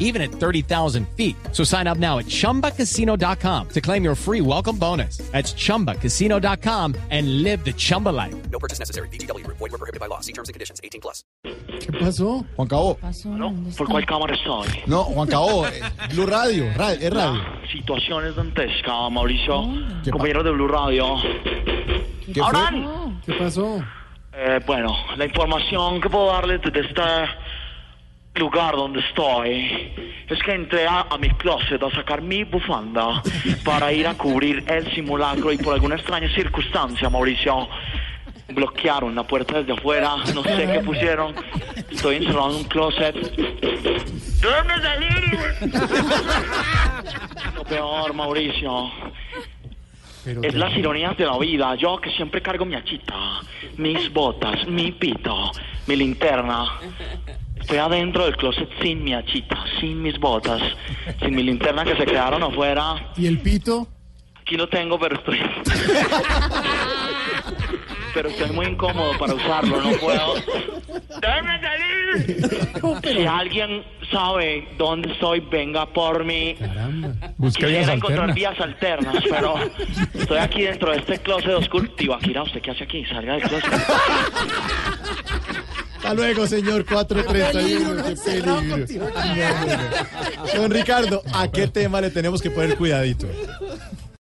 even at 30,000 feet. So sign up now at chumbacasino.com to claim your free welcome bonus. That's chumbacasino.com and live the Chumba life. No purchase necessary. BGW. Void were prohibited by law. See terms and conditions. 18 plus. ¿Qué pasó? Juan Cabo. ¿No? ¿Por cuál cámara estoy? No, Juan Cabo, eh, Blue Radio, ra- es radio. Situaciones dantescas, Mauricio. ¿Qué pa- Compañeros de Blue Radio. ¿Qué ¡Abraham! ¿Qué pasó? Eh, bueno, la información que puedo darles desde este lugar donde estoy es que entré a, a mi closet a sacar mi bufanda para ir a cubrir el simulacro y por alguna extraña circunstancia, Mauricio, bloquearon la puerta desde afuera, no sé qué pusieron, estoy encerrado en un closet. ¡Déjame salir! Lo peor, Mauricio, Pero es las ironías de la vida. Yo que siempre cargo mi achita, mis botas, mi pito, mi linterna. Estoy adentro del closet sin mi achita, sin mis botas, sin mi linterna que se quedaron afuera. ¿Y el pito? Aquí lo tengo, pero estoy... Pero estoy muy incómodo para usarlo, no puedo. ¡Déjame salir! Si alguien sabe dónde estoy, venga por mí. Caramba. Busca Quisiera encontrar vías alternas, pero estoy aquí dentro de este closet oscuro. Tibaquira, ¿usted qué hace aquí? Salga del closet. Hasta luego, señor 431. Qué peligro. Don Ricardo, ¿a qué tema le tenemos que poner cuidadito?